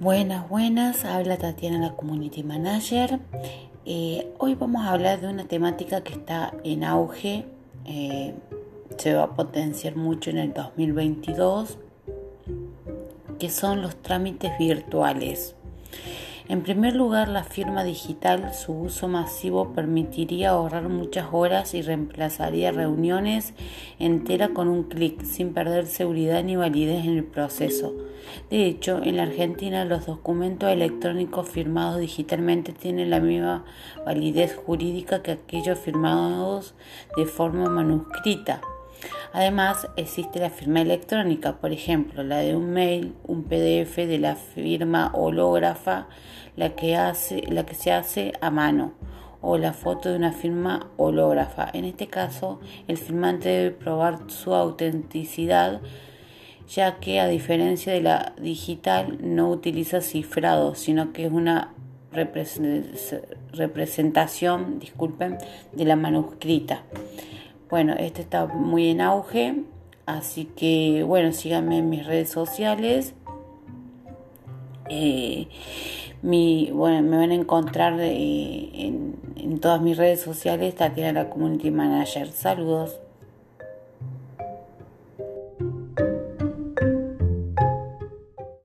Buenas, buenas, habla Tatiana, la Community Manager. Eh, hoy vamos a hablar de una temática que está en auge, eh, se va a potenciar mucho en el 2022, que son los trámites virtuales. En primer lugar, la firma digital, su uso masivo permitiría ahorrar muchas horas y reemplazaría reuniones enteras con un clic, sin perder seguridad ni validez en el proceso. De hecho, en la Argentina los documentos electrónicos firmados digitalmente tienen la misma validez jurídica que aquellos firmados de forma manuscrita. Además, existe la firma electrónica, por ejemplo, la de un mail, un PDF de la firma hológrafa, la que, hace, la que se hace a mano, o la foto de una firma hológrafa. En este caso, el firmante debe probar su autenticidad, ya que a diferencia de la digital no utiliza cifrado, sino que es una representación, disculpen, de la manuscrita. Bueno, este está muy en auge, así que bueno, síganme en mis redes sociales. Eh, bueno, me van a encontrar eh, en, en todas mis redes sociales, Tatiana la Community Manager. Saludos.